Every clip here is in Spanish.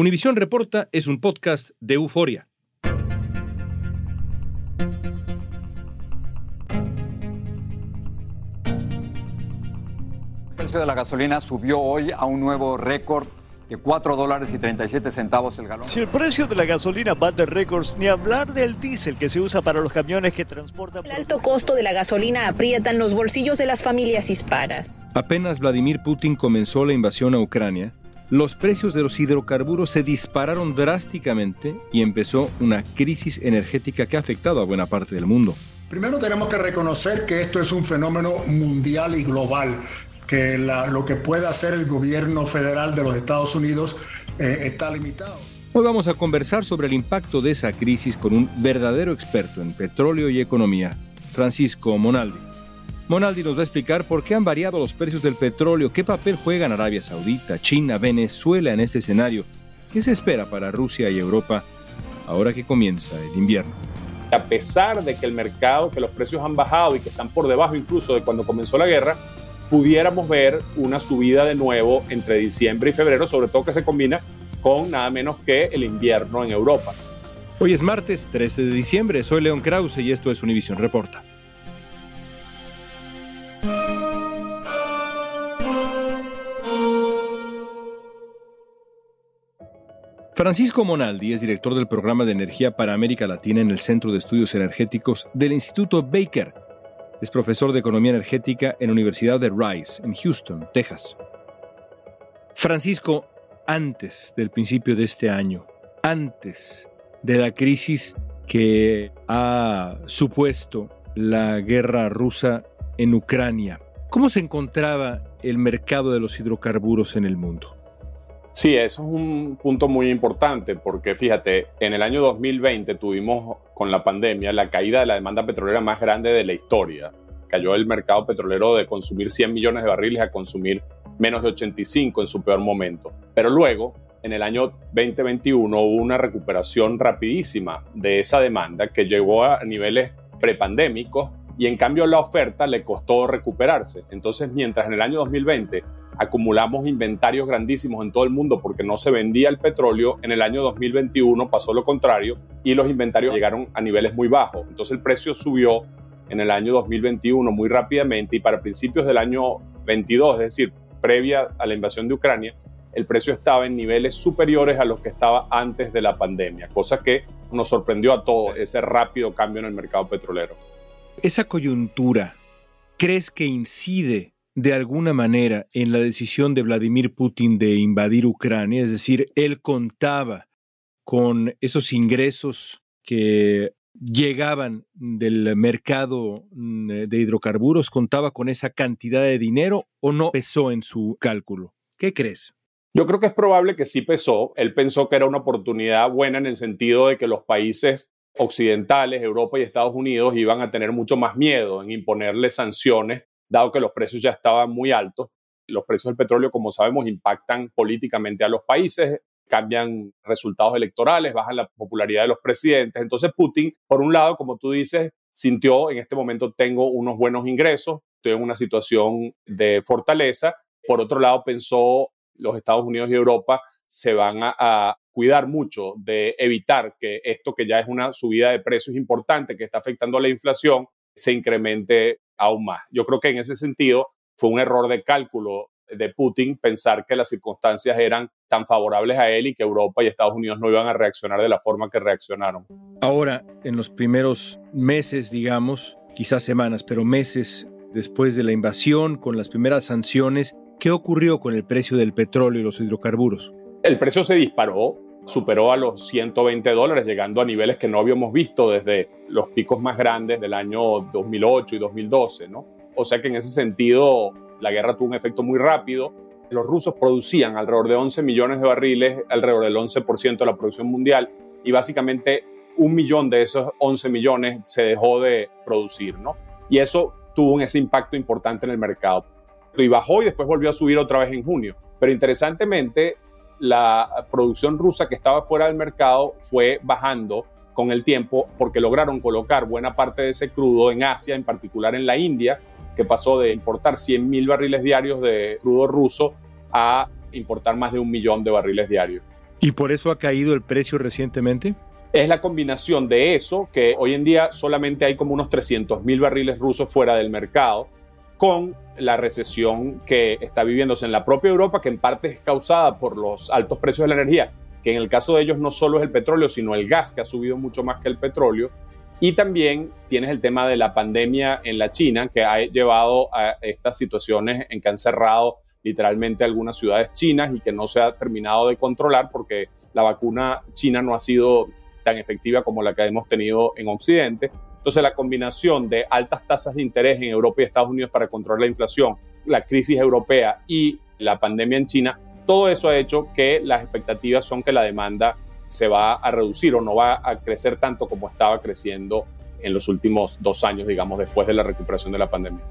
Univisión Reporta es un podcast de euforia. El precio de la gasolina subió hoy a un nuevo récord de 4 dólares y 37 centavos el galón. Si el precio de la gasolina va de récords, ni hablar del diésel que se usa para los camiones que transportan... El alto costo de la gasolina aprietan los bolsillos de las familias hispanas. Apenas Vladimir Putin comenzó la invasión a Ucrania, los precios de los hidrocarburos se dispararon drásticamente y empezó una crisis energética que ha afectado a buena parte del mundo. Primero tenemos que reconocer que esto es un fenómeno mundial y global que lo que puede hacer el gobierno federal de los Estados Unidos eh, está limitado. Hoy vamos a conversar sobre el impacto de esa crisis con un verdadero experto en petróleo y economía, Francisco Monaldi. Monaldi nos va a explicar por qué han variado los precios del petróleo, qué papel juegan Arabia Saudita, China, Venezuela en este escenario, qué se espera para Rusia y Europa ahora que comienza el invierno. A pesar de que el mercado, que los precios han bajado y que están por debajo incluso de cuando comenzó la guerra, pudiéramos ver una subida de nuevo entre diciembre y febrero, sobre todo que se combina con nada menos que el invierno en Europa. Hoy es martes 13 de diciembre, soy León Krause y esto es Univision Reporta. Francisco Monaldi es director del programa de energía para América Latina en el Centro de Estudios Energéticos del Instituto Baker es profesor de Economía Energética en la Universidad de Rice, en Houston, Texas. Francisco, antes del principio de este año, antes de la crisis que ha supuesto la guerra rusa en Ucrania, ¿cómo se encontraba el mercado de los hidrocarburos en el mundo? Sí, eso es un punto muy importante porque fíjate, en el año 2020 tuvimos con la pandemia la caída de la demanda petrolera más grande de la historia. Cayó el mercado petrolero de consumir 100 millones de barriles a consumir menos de 85 en su peor momento. Pero luego, en el año 2021, hubo una recuperación rapidísima de esa demanda que llegó a niveles prepandémicos y en cambio la oferta le costó recuperarse. Entonces, mientras en el año 2020 acumulamos inventarios grandísimos en todo el mundo porque no se vendía el petróleo, en el año 2021 pasó lo contrario y los inventarios llegaron a niveles muy bajos. Entonces el precio subió en el año 2021 muy rápidamente y para principios del año 22, es decir, previa a la invasión de Ucrania, el precio estaba en niveles superiores a los que estaba antes de la pandemia, cosa que nos sorprendió a todos, ese rápido cambio en el mercado petrolero. Esa coyuntura, ¿crees que incide de alguna manera en la decisión de Vladimir Putin de invadir Ucrania? Es decir, él contaba con esos ingresos que llegaban del mercado mm, de hidrocarburos, contaba con esa cantidad de dinero o no pesó en su cálculo? ¿Qué crees? Yo creo que es probable que sí pesó. Él pensó que era una oportunidad buena en el sentido de que los países occidentales, Europa y Estados Unidos, iban a tener mucho más miedo en imponerle sanciones dado que los precios ya estaban muy altos. Los precios del petróleo, como sabemos, impactan políticamente a los países, cambian resultados electorales, bajan la popularidad de los presidentes. Entonces Putin, por un lado, como tú dices, sintió, en este momento tengo unos buenos ingresos, estoy en una situación de fortaleza. Por otro lado, pensó los Estados Unidos y Europa se van a, cuidar mucho de evitar que esto que ya es una subida de precios importante que está afectando a la inflación se incremente aún más. Yo creo que en ese sentido fue un error de cálculo de Putin pensar que las circunstancias eran tan favorables a él y que Europa y Estados Unidos no iban a reaccionar de la forma que reaccionaron. Ahora, en los primeros meses, digamos, quizás semanas, pero meses después de la invasión, con las primeras sanciones, ¿qué ocurrió con el precio del petróleo y los hidrocarburos? El precio se disparó, superó a los 120 dólares, llegando a niveles que no habíamos visto desde los picos más grandes del año 2008 y 2012, ¿no? O sea que en ese sentido la guerra tuvo un efecto muy rápido. los rusos producían alrededor de 11 millones de barriles, alrededor del 11% de la producción mundial, y básicamente un millón de esos 11 millones se dejó de producir, ¿no? Y eso tuvo ese impacto importante en el mercado. Y bajó y después volvió a subir otra vez en junio. Pero interesantemente, la producción rusa que estaba fuera del mercado fue bajando con el tiempo porque lograron colocar buena parte de ese crudo en Asia, en particular en la India, que pasó de importar 100 mil barriles diarios de crudo ruso a importar más de un millón de barriles diarios. ¿Y por eso ha caído el precio recientemente? Es la combinación de eso, que hoy en día solamente hay como unos 300 mil barriles rusos fuera del mercado, con la recesión que está viviéndose en la propia Europa, que en parte es causada por los altos precios de la energía, que en el caso de ellos no solo es el petróleo, sino el gas, que ha subido mucho más que el petróleo. Y también tienes el tema de la pandemia en la China, que ha llevado a estas situaciones en que han cerrado literalmente algunas ciudades chinas y que no se ha terminado de controlar porque la vacuna china no ha sido tan efectiva como la que hemos tenido en Occidente. Entonces la combinación de altas tasas de interés en Europa y Estados Unidos para controlar la inflación, la crisis europea y la pandemia en China, todo eso ha hecho que las expectativas son que la demanda se va a reducir o no va a crecer tanto como estaba creciendo en los últimos dos años, digamos, después de la recuperación de la pandemia.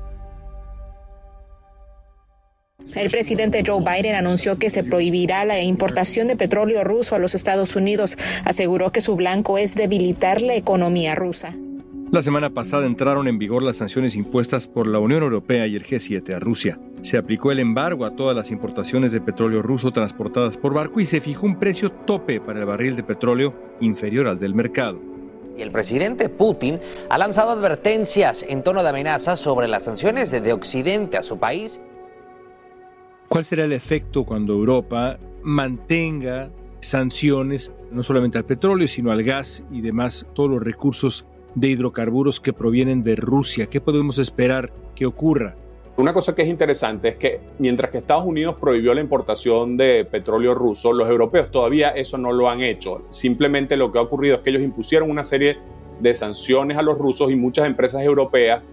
El presidente Joe Biden anunció que se prohibirá la importación de petróleo ruso a los Estados Unidos. Aseguró que su blanco es debilitar la economía rusa. La semana pasada entraron en vigor las sanciones impuestas por la Unión Europea y el G7 a Rusia. Se aplicó el embargo a todas las importaciones de petróleo ruso transportadas por barco y se fijó un precio tope para el barril de petróleo inferior al del mercado. Y el presidente Putin ha lanzado advertencias en tono de amenaza sobre las sanciones de Occidente a su país. ¿Cuál será el efecto cuando Europa mantenga sanciones no solamente al petróleo, sino al gas y demás, todos los recursos de hidrocarburos que provienen de Rusia. ¿Qué podemos esperar que ocurra? Una cosa que es interesante es que mientras que Estados Unidos prohibió la importación de petróleo ruso, los europeos todavía eso no lo han hecho. Simplemente lo que ha ocurrido es que ellos impusieron una serie de sanciones a los rusos y muchas empresas europeas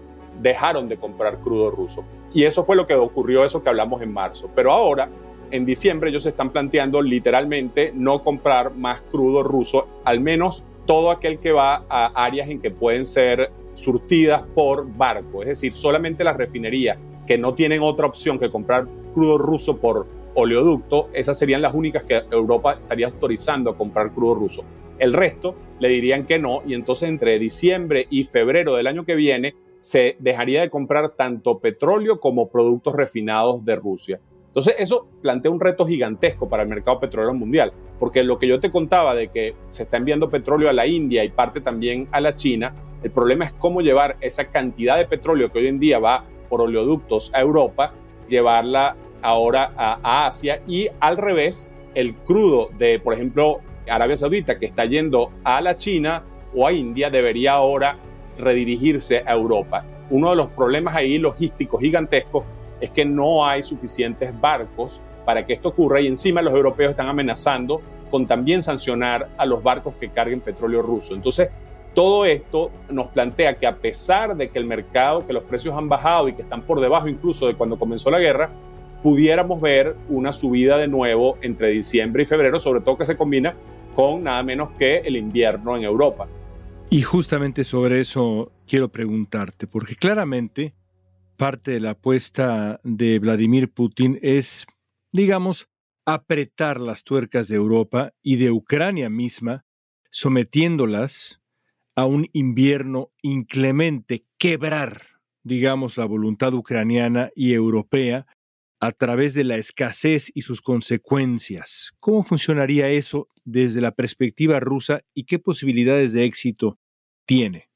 dejaron de comprar crudo ruso. Y eso fue lo que ocurrió, eso que hablamos en marzo. Pero ahora, en diciembre, ellos se están planteando literalmente no comprar más crudo ruso, al menos todo aquel que va a áreas en que pueden ser surtidas por barco, es decir, solamente las refinerías que no tienen otra opción que comprar crudo ruso por oleoducto, esas serían las únicas que Europa estaría autorizando a comprar crudo ruso. El resto le dirían que no y entonces entre diciembre y febrero del año que viene se dejaría de comprar tanto petróleo como productos refinados de Rusia. Entonces, eso plantea un reto gigantesco para el mercado petrolero mundial, porque lo que yo te contaba de que se está enviando petróleo a la India y parte también a la China, el problema es cómo llevar esa cantidad de petróleo que hoy en día va por oleoductos a Europa, llevarla ahora a, Asia y al revés, el crudo de, por ejemplo, Arabia Saudita que está yendo a la China o a India debería ahora redirigirse a Europa. Uno de los problemas ahí logísticos gigantescos es que no hay suficientes barcos para que esto ocurra y encima los europeos están amenazando con también sancionar a los barcos que carguen petróleo ruso. Entonces, todo esto nos plantea que a pesar de que el mercado, que los precios han bajado y que están por debajo incluso de cuando comenzó la guerra, pudiéramos ver una subida de nuevo entre diciembre y febrero, sobre todo que se combina con nada menos que el invierno en Europa. Y justamente sobre eso quiero preguntarte, porque claramente parte de la apuesta de Vladimir Putin es, digamos, apretar las tuercas de Europa y de Ucrania misma, sometiéndolas a un invierno inclemente, quebrar, digamos, la voluntad ucraniana y europea a través de la escasez y sus consecuencias. ¿Cómo funcionaría eso desde la perspectiva rusa y qué posibilidades de éxito tiene?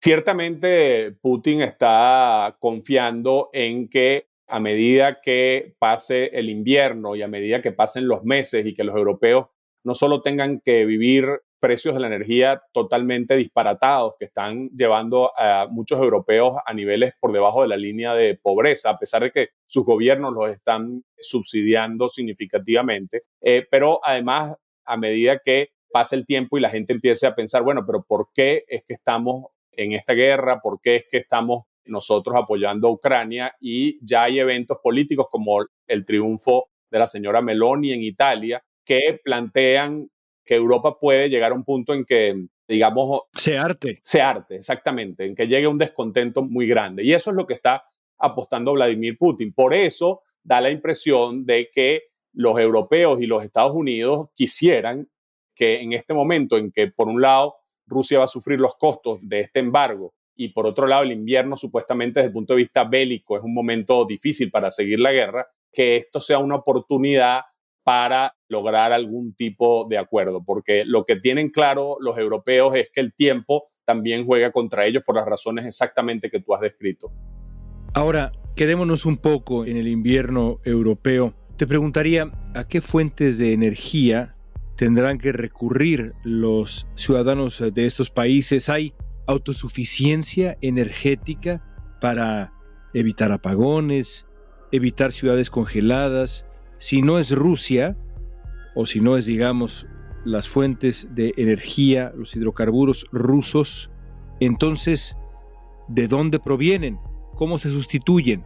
Ciertamente Putin está confiando en que a medida que pase el invierno y a medida que pasen los meses y que los europeos no solo tengan que vivir precios de la energía totalmente disparatados que están llevando a muchos europeos a niveles por debajo de la línea de pobreza, a pesar de que sus gobiernos los están subsidiando significativamente. Eh, pero además, a medida que pase el tiempo y la gente empiece a pensar, bueno, pero ¿por qué es que estamos en esta guerra, por qué es que estamos nosotros apoyando a Ucrania y ya hay eventos políticos como el triunfo de la señora Meloni en Italia que plantean que Europa puede llegar a un punto en que, digamos... Se arte. Se arte, exactamente, en que llegue un descontento muy grande. Y eso es lo que está apostando Vladimir Putin. Por eso da la impresión de que los europeos y los Estados Unidos quisieran que en este momento en que, por un lado, Rusia va a sufrir los costos de este embargo y por otro lado el invierno supuestamente desde el punto de vista bélico es un momento difícil para seguir la guerra, que esto sea una oportunidad para lograr algún tipo de acuerdo, porque lo que tienen claro los europeos es que el tiempo también juega contra ellos por las razones exactamente que tú has descrito. Ahora, quedémonos un poco en el invierno europeo. Te preguntaría, ¿a qué fuentes de energía tendrán que recurrir los ciudadanos de estos países? ¿Hay autosuficiencia energética para evitar apagones, evitar ciudades congeladas. Si no es Rusia, o si no es, digamos, las fuentes de energía, los hidrocarburos rusos, entonces, ¿de dónde provienen? ¿Cómo se sustituyen?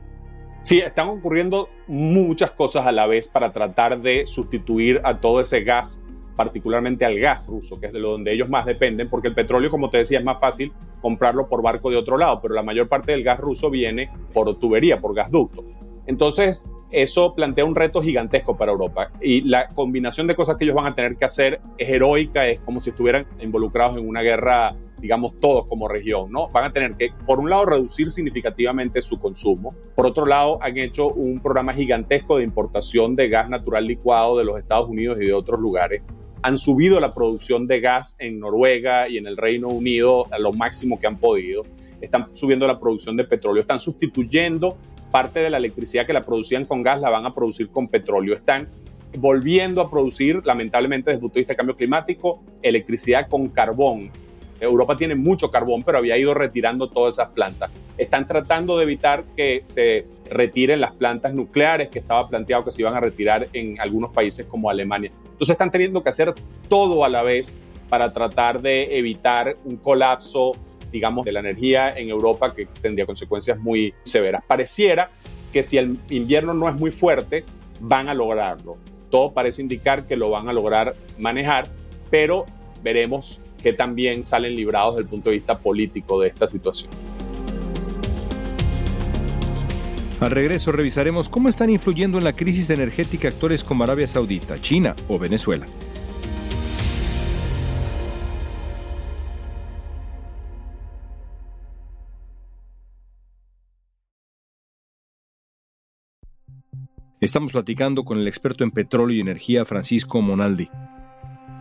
Sí, están ocurriendo muchas cosas a la vez para tratar de sustituir a todo ese gas particularmente al gas ruso, que es de donde ellos más dependen, porque el petróleo, como te decía, es más fácil comprarlo por barco de otro lado, pero la mayor parte del gas ruso viene por tubería, por gasducto. Entonces, eso plantea un reto gigantesco para Europa y la combinación de cosas que ellos van a tener que hacer es heroica, es como si estuvieran involucrados en una guerra, digamos, todos como región, ¿no? Van a tener que, por un lado, reducir significativamente su consumo, por otro lado, han hecho un programa gigantesco de importación de gas natural licuado de los Estados Unidos y de otros lugares han subido la producción de gas en Noruega y en el Reino Unido a lo máximo que han podido. Están subiendo la producción de petróleo, están sustituyendo parte de la electricidad que la producían con gas, la van a producir con petróleo. Están volviendo a producir, lamentablemente desde el punto de vista de cambio climático, electricidad con carbón. Europa tiene mucho carbón, pero había ido retirando todas esas plantas. Están tratando de evitar que se retiren las plantas nucleares que estaba planteado que se iban a retirar en algunos países como Alemania. Entonces están teniendo que hacer todo a la vez para tratar de evitar un colapso, digamos, de la energía en Europa que tendría consecuencias muy severas. Pareciera que si el invierno no es muy fuerte, van a lograrlo. Todo parece indicar que lo van a lograr manejar, pero veremos que también salen librados desde el punto de vista político de esta situación. Al regreso revisaremos cómo están influyendo en la crisis energética actores como Arabia Saudita, China o Venezuela. Estamos platicando con el experto en petróleo y energía Francisco Monaldi.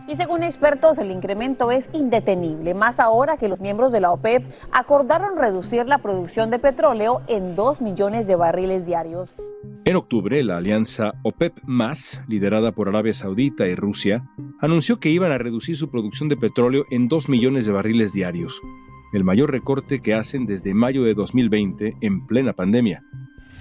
Y según expertos, el incremento es indetenible, más ahora que los miembros de la OPEP acordaron reducir la producción de petróleo en 2 millones de barriles diarios. En octubre, la alianza OPEP, liderada por Arabia Saudita y Rusia, anunció que iban a reducir su producción de petróleo en 2 millones de barriles diarios, el mayor recorte que hacen desde mayo de 2020 en plena pandemia.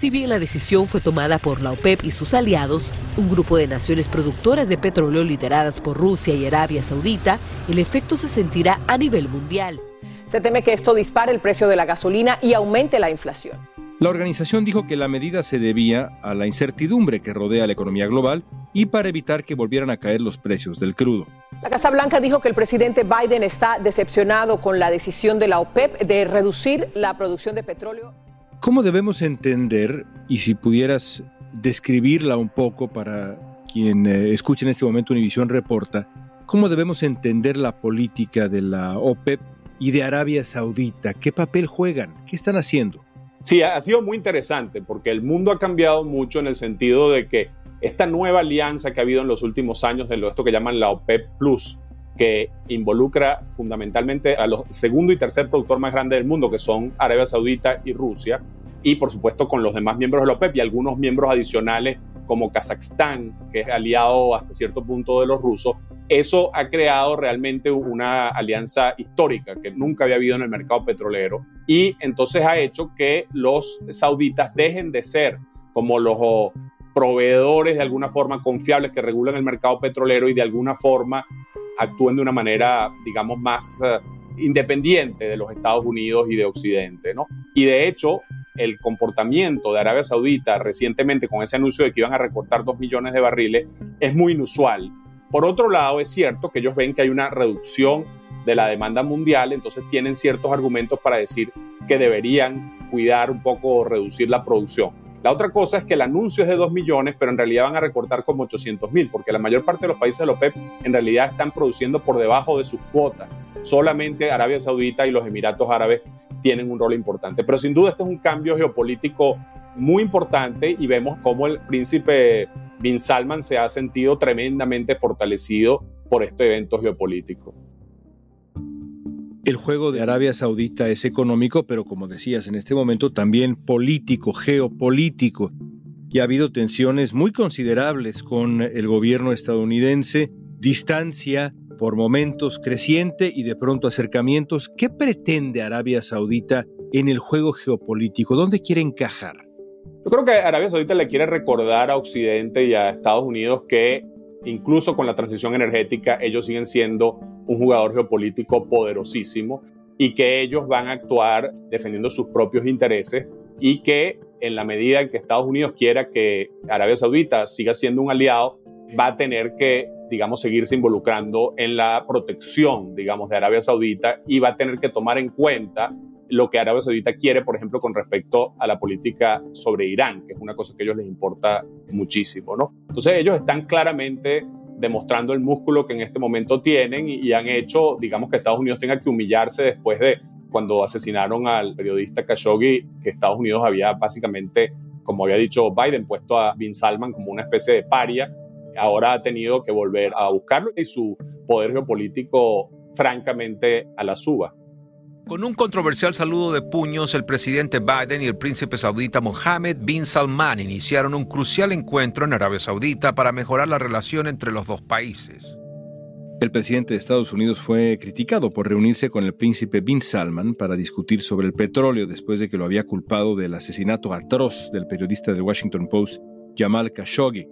Si bien la decisión fue tomada por la OPEP y sus aliados, un grupo de naciones productoras de petróleo lideradas por Rusia y Arabia Saudita, el efecto se sentirá a nivel mundial. Se teme que esto dispare el precio de la gasolina y aumente la inflación. La organización dijo que la medida se debía a la incertidumbre que rodea la economía global y para evitar que volvieran a caer los precios del crudo. La Casa Blanca dijo que el presidente Biden está decepcionado con la decisión de la OPEP de reducir la producción de petróleo ¿Cómo debemos entender, y si pudieras describirla un poco para quien eh, escuche en este momento Univisión Reporta, cómo debemos entender la política de la OPEP y de Arabia Saudita? ¿Qué papel juegan? ¿Qué están haciendo? Sí, ha sido muy interesante porque el mundo ha cambiado mucho en el sentido de que esta nueva alianza que ha habido en los últimos años de esto que llaman la OPEP Plus, que involucra fundamentalmente a los segundo y tercer productor más grande del mundo, que son Arabia Saudita y Rusia, y por supuesto con los demás miembros de la OPEP y algunos miembros adicionales como Kazajstán, que es aliado hasta cierto punto de los rusos, eso ha creado realmente una alianza histórica que nunca había habido en el mercado petrolero. Y entonces ha hecho que los sauditas dejen de ser como los proveedores de alguna forma confiables que regulan el mercado petrolero y de alguna forma actúen de una manera, digamos, más eh, independiente de los Estados Unidos y de Occidente, ¿no? Y de hecho, el comportamiento de Arabia Saudita recientemente con ese anuncio de que iban a recortar 2 millones de barriles es muy inusual. Por otro lado, es cierto que ellos ven que hay una reducción de la demanda mundial, entonces tienen ciertos argumentos para decir que deberían cuidar un poco o reducir la producción. La otra cosa es que el anuncio es de 2 millones, pero en realidad van a recortar como 800 mil, porque la mayor parte de los países de la OPEP en realidad están produciendo por debajo de sus cuotas. Solamente Arabia Saudita y los Emiratos Árabes tienen un rol importante. Pero sin duda este es un cambio geopolítico muy importante y vemos cómo el príncipe Bin Salman se ha sentido tremendamente fortalecido por este evento geopolítico. El juego de Arabia Saudita es económico, pero como decías en este momento, también político, geopolítico. Y ha habido tensiones muy considerables con el gobierno estadounidense, distancia por momentos creciente y de pronto acercamientos. ¿Qué pretende Arabia Saudita en el juego geopolítico? ¿Dónde quiere encajar? Yo creo que Arabia Saudita le quiere recordar a Occidente y a Estados Unidos que incluso con la transición energética ellos siguen siendo un jugador geopolítico poderosísimo y que ellos van a actuar defendiendo sus propios intereses y que en la medida en que Estados Unidos quiera que Arabia Saudita siga siendo un aliado, va a tener que digamos, seguirse involucrando en la protección, digamos, de Arabia Saudita y va a tener que tomar en cuenta lo que Arabia Saudita quiere, por ejemplo, con respecto a la política sobre Irán, que es una cosa que a ellos les importa muchísimo, ¿no? Entonces ellos están claramente demostrando el músculo que en este momento tienen y, han hecho, digamos, que Estados Unidos tenga que humillarse después de cuando asesinaron al periodista Khashoggi, que Estados Unidos había básicamente, como había dicho Biden, puesto a Bin Salman como una especie de paria ahora ha tenido que volver a buscarlo y su poder geopolítico francamente a la suba. Con un controversial saludo de puños, el presidente Biden y el príncipe saudita Mohammed bin Salman iniciaron un crucial encuentro en Arabia Saudita para mejorar la relación entre los dos países. El presidente de Estados Unidos fue criticado por reunirse con el príncipe bin Salman para discutir sobre el petróleo después de que lo había culpado del asesinato atroz del periodista del Washington Post Jamal Khashoggi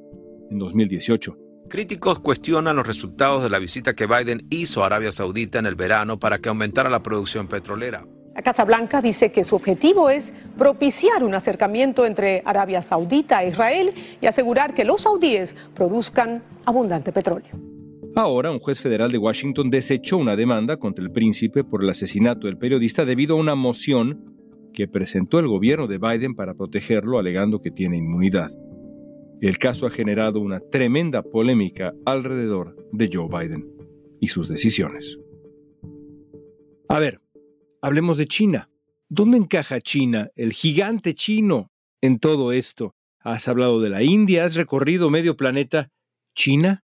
en 2018. Críticos cuestionan los resultados de la visita que Biden hizo a Arabia Saudita en el verano para que aumentara la producción petrolera. La Casa Blanca dice que su objetivo es propiciar un acercamiento entre Arabia Saudita e Israel y asegurar que los saudíes produzcan abundante petróleo. Ahora, un juez federal de Washington desechó una demanda contra el príncipe por el asesinato del periodista debido a una moción que presentó el gobierno de Biden para protegerlo alegando que tiene inmunidad. El caso ha generado una tremenda polémica alrededor de Joe Biden y sus decisiones. A ver, hablemos de China. ¿Dónde encaja China, el gigante chino, en todo esto? Has hablado de la India, has recorrido medio planeta. ¿China?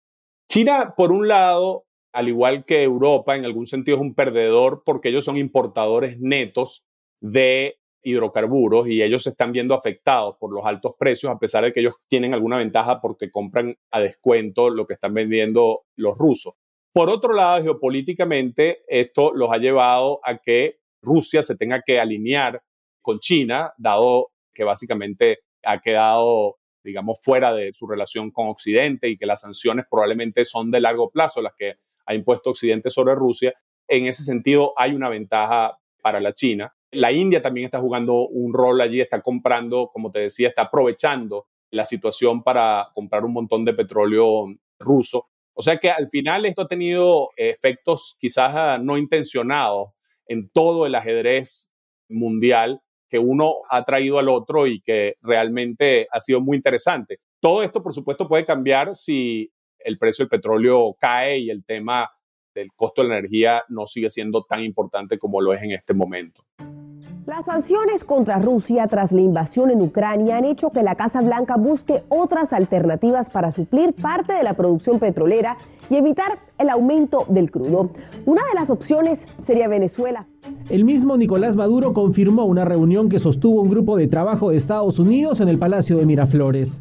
China, por un lado, al igual que Europa, en algún sentido es un perdedor porque ellos son importadores netos de hidrocarburos y ellos se están viendo afectados por los altos precios, a pesar de que ellos tienen alguna ventaja porque compran a descuento lo que están vendiendo los rusos. Por otro lado, geopolíticamente, esto los ha llevado a que Rusia se tenga que alinear con China, dado que básicamente ha quedado, digamos, fuera de su relación con Occidente y que las sanciones probablemente son de largo plazo las que ha impuesto Occidente sobre Rusia. En ese sentido, hay una ventaja para la China. La India también está jugando un rol allí, está comprando, como te decía, está aprovechando la situación para comprar un montón de petróleo ruso. O sea que al final esto ha tenido efectos quizás ah, no intencionados en todo el ajedrez mundial que uno ha traído al otro y que realmente ha sido muy interesante. Todo esto, por supuesto, puede cambiar si el precio del petróleo cae y el tema del costo de la energía no sigue siendo tan importante como lo es en este momento. Las sanciones contra Rusia tras la invasión en Ucrania han hecho que la Casa Blanca busque otras alternativas para suplir parte de la producción petrolera y evitar el aumento del crudo. Una de las opciones sería Venezuela. El mismo Nicolás Maduro confirmó una reunión que sostuvo un grupo de trabajo de Estados Unidos en el Palacio de Miraflores.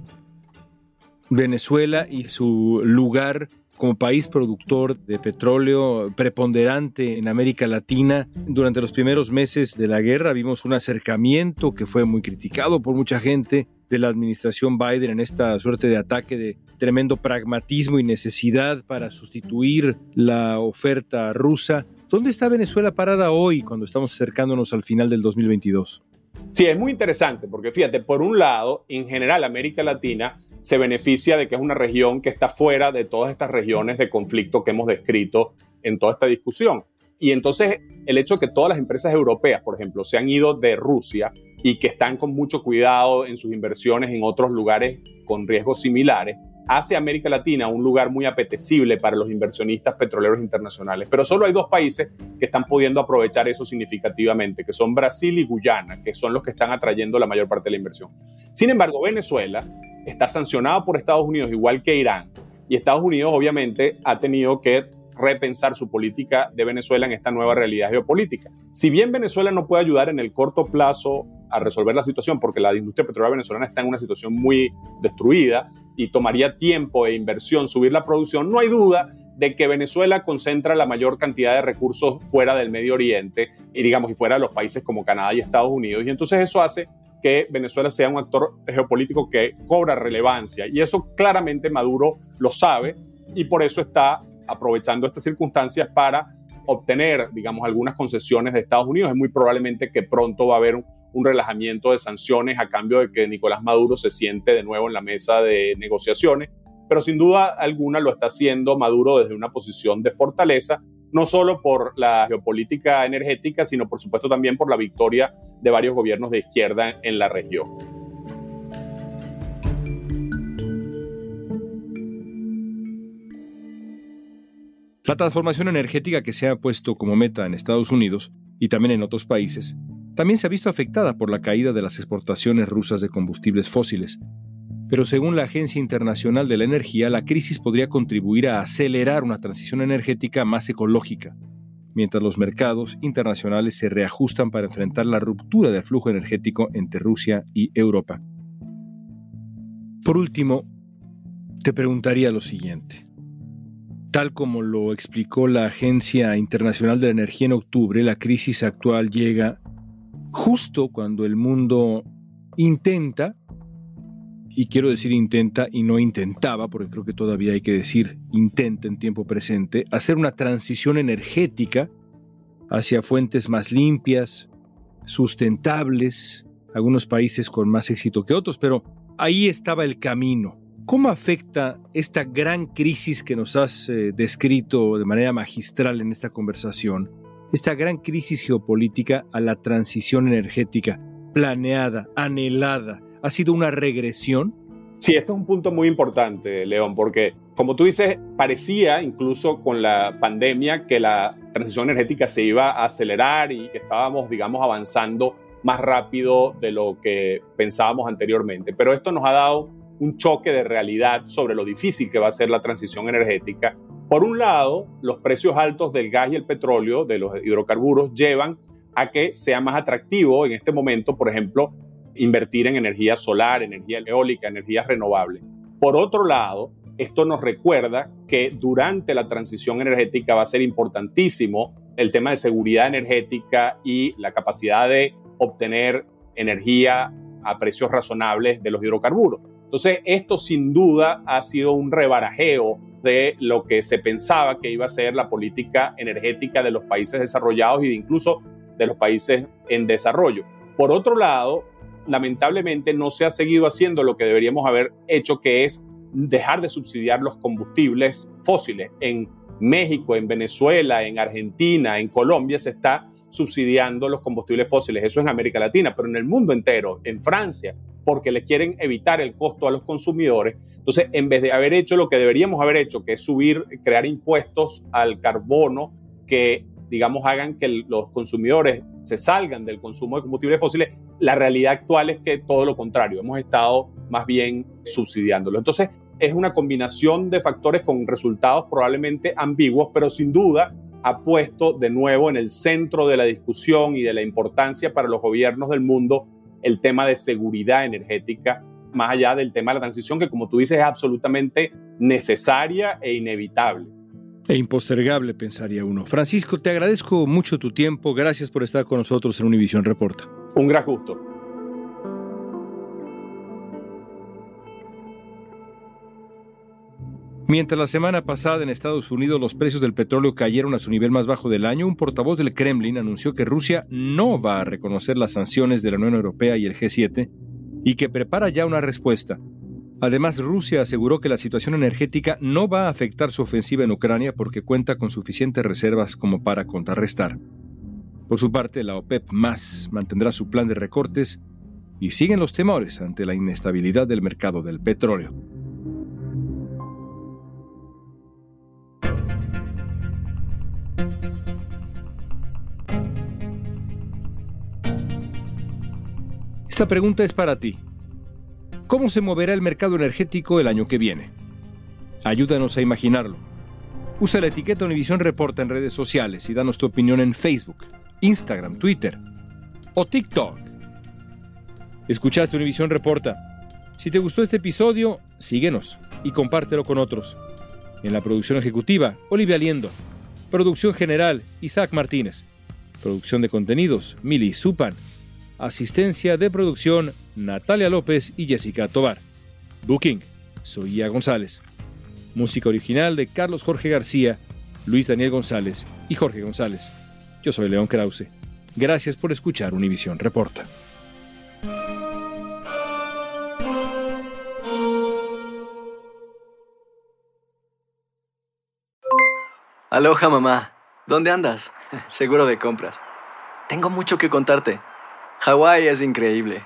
Venezuela y su lugar como país productor de petróleo preponderante en América Latina. Durante los primeros meses de la guerra vimos un acercamiento que fue muy criticado por mucha gente de la administración Biden en esta suerte de ataque de tremendo pragmatismo y necesidad para sustituir la oferta rusa. ¿Dónde está Venezuela parada hoy cuando estamos acercándonos al final del 2022? Sí, es muy interesante porque fíjate, por un lado, en general América Latina se beneficia de que es una región que está fuera de todas estas regiones de conflicto que hemos descrito en toda esta discusión. Y entonces el hecho de que todas las empresas europeas, por ejemplo, se han ido de Rusia y que están con mucho cuidado en sus inversiones en otros lugares con riesgos similares, hace América Latina un lugar muy apetecible para los inversionistas petroleros internacionales. Pero solo hay dos países que están pudiendo aprovechar eso significativamente, que son Brasil y Guyana, que son los que están atrayendo la mayor parte de la inversión. Sin embargo, Venezuela está sancionado por Estados Unidos igual que Irán. Y Estados Unidos obviamente ha tenido que repensar su política de Venezuela en esta nueva realidad geopolítica. Si bien Venezuela no puede ayudar en el corto plazo a resolver la situación, porque la industria petrolera venezolana está en una situación muy destruida y tomaría tiempo e inversión subir la producción, no hay duda de que Venezuela concentra la mayor cantidad de recursos fuera del Medio Oriente y digamos y fuera de los países como Canadá y Estados Unidos y entonces eso hace que Venezuela sea un actor geopolítico que cobra relevancia y eso claramente Maduro lo sabe y por eso está aprovechando estas circunstancias para obtener, digamos, algunas concesiones de Estados Unidos. Es muy probablemente que pronto va a haber un, relajamiento de sanciones a cambio de que Nicolás Maduro se siente de nuevo en la mesa de negociaciones, pero sin duda alguna lo está haciendo Maduro desde una posición de fortaleza, no solo por la geopolítica energética, sino por supuesto también por la victoria de varios gobiernos de izquierda en la región. La transformación energética que se ha puesto como meta en Estados Unidos y también en otros países, también se ha visto afectada por la caída de las exportaciones rusas de combustibles fósiles. Pero según la Agencia Internacional de la Energía, la crisis podría contribuir a acelerar una transición energética más ecológica, mientras los mercados internacionales se reajustan para enfrentar la ruptura del flujo energético entre Rusia y Europa. Por último, te preguntaría lo siguiente tal como lo explicó la Agencia Internacional de la Energía en octubre, la crisis actual llega justo cuando el mundo intenta, y quiero decir intenta y no intentaba, porque creo que todavía hay que decir intenta en tiempo presente, hacer una transición energética hacia fuentes más limpias, sustentables, algunos países con más éxito que otros, pero ahí estaba el camino. ¿Cómo afecta esta gran crisis que nos has eh, descrito de manera magistral en esta conversación, esta gran crisis geopolítica a la transición energética planeada, anhelada? ¿Ha sido una regresión? Sí, esto es un punto muy importante, León, porque como tú dices, parecía incluso con la pandemia que la transición energética se iba a acelerar y que estábamos, digamos, avanzando más rápido de lo que pensábamos anteriormente. Pero esto nos ha dado un choque de realidad sobre lo difícil que va a ser la transición energética. Por un lado, los precios altos del gas y el petróleo, de los hidrocarburos, llevan a que sea más atractivo en este momento, por ejemplo, invertir en energía solar, energía eólica, energías renovables. Por otro lado, esto nos recuerda que durante la transición energética va a ser importantísimo el tema de seguridad energética y la capacidad de obtener energía a precios razonables de los hidrocarburos. Entonces, esto sin duda ha sido un rebarajeo de lo que se pensaba que iba a ser la política energética de los países desarrollados y de incluso de los países en desarrollo. Por otro lado, lamentablemente no se ha seguido haciendo lo que deberíamos haber hecho, que es dejar de subsidiar los combustibles fósiles. En México, en Venezuela, en Argentina, en Colombia se está subsidiando los combustibles fósiles. Eso en América Latina, pero en el mundo entero, en Francia, porque le quieren evitar el costo a los consumidores. Entonces, en vez de haber hecho lo que deberíamos haber hecho, que es subir, crear impuestos al carbono que, digamos, hagan que los consumidores se salgan del consumo de combustibles fósiles, la realidad actual es que todo lo contrario, hemos estado más bien subsidiándolo. Entonces, es una combinación de factores con resultados probablemente ambiguos, pero sin duda ha puesto de nuevo en el centro de la discusión y de la importancia para los gobiernos del mundo el tema de seguridad energética, más allá del tema de la transición, que como tú dices es absolutamente necesaria e inevitable. E impostergable, pensaría uno. Francisco, te agradezco mucho tu tiempo. Gracias por estar con nosotros en Univisión Reporta. Un gran gusto. Mientras la semana pasada en Estados Unidos los precios del petróleo cayeron a su nivel más bajo del año, un portavoz del Kremlin anunció que Rusia no va a reconocer las sanciones de la Unión Europea y el G7 y que prepara ya una respuesta. Además, Rusia aseguró que la situación energética no va a afectar su ofensiva en Ucrania porque cuenta con suficientes reservas como para contrarrestar. Por su parte, la OPEP más mantendrá su plan de recortes y siguen los temores ante la inestabilidad del mercado del petróleo. Esta pregunta es para ti. ¿Cómo se moverá el mercado energético el año que viene? Ayúdanos a imaginarlo. Usa la etiqueta Univisión Reporta en redes sociales y danos tu opinión en Facebook, Instagram, Twitter o TikTok. Escuchaste Univisión Reporta. Si te gustó este episodio, síguenos y compártelo con otros. En la producción ejecutiva, Olivia Liendo. Producción general, Isaac Martínez. Producción de contenidos, Mili Supan. Asistencia de producción, Natalia López y Jessica Tobar. Booking, Soía González. Música original de Carlos Jorge García, Luis Daniel González y Jorge González. Yo soy León Krause. Gracias por escuchar Univisión Reporta. Aloha mamá, ¿dónde andas? Seguro de compras. Tengo mucho que contarte. Hawái es increíble.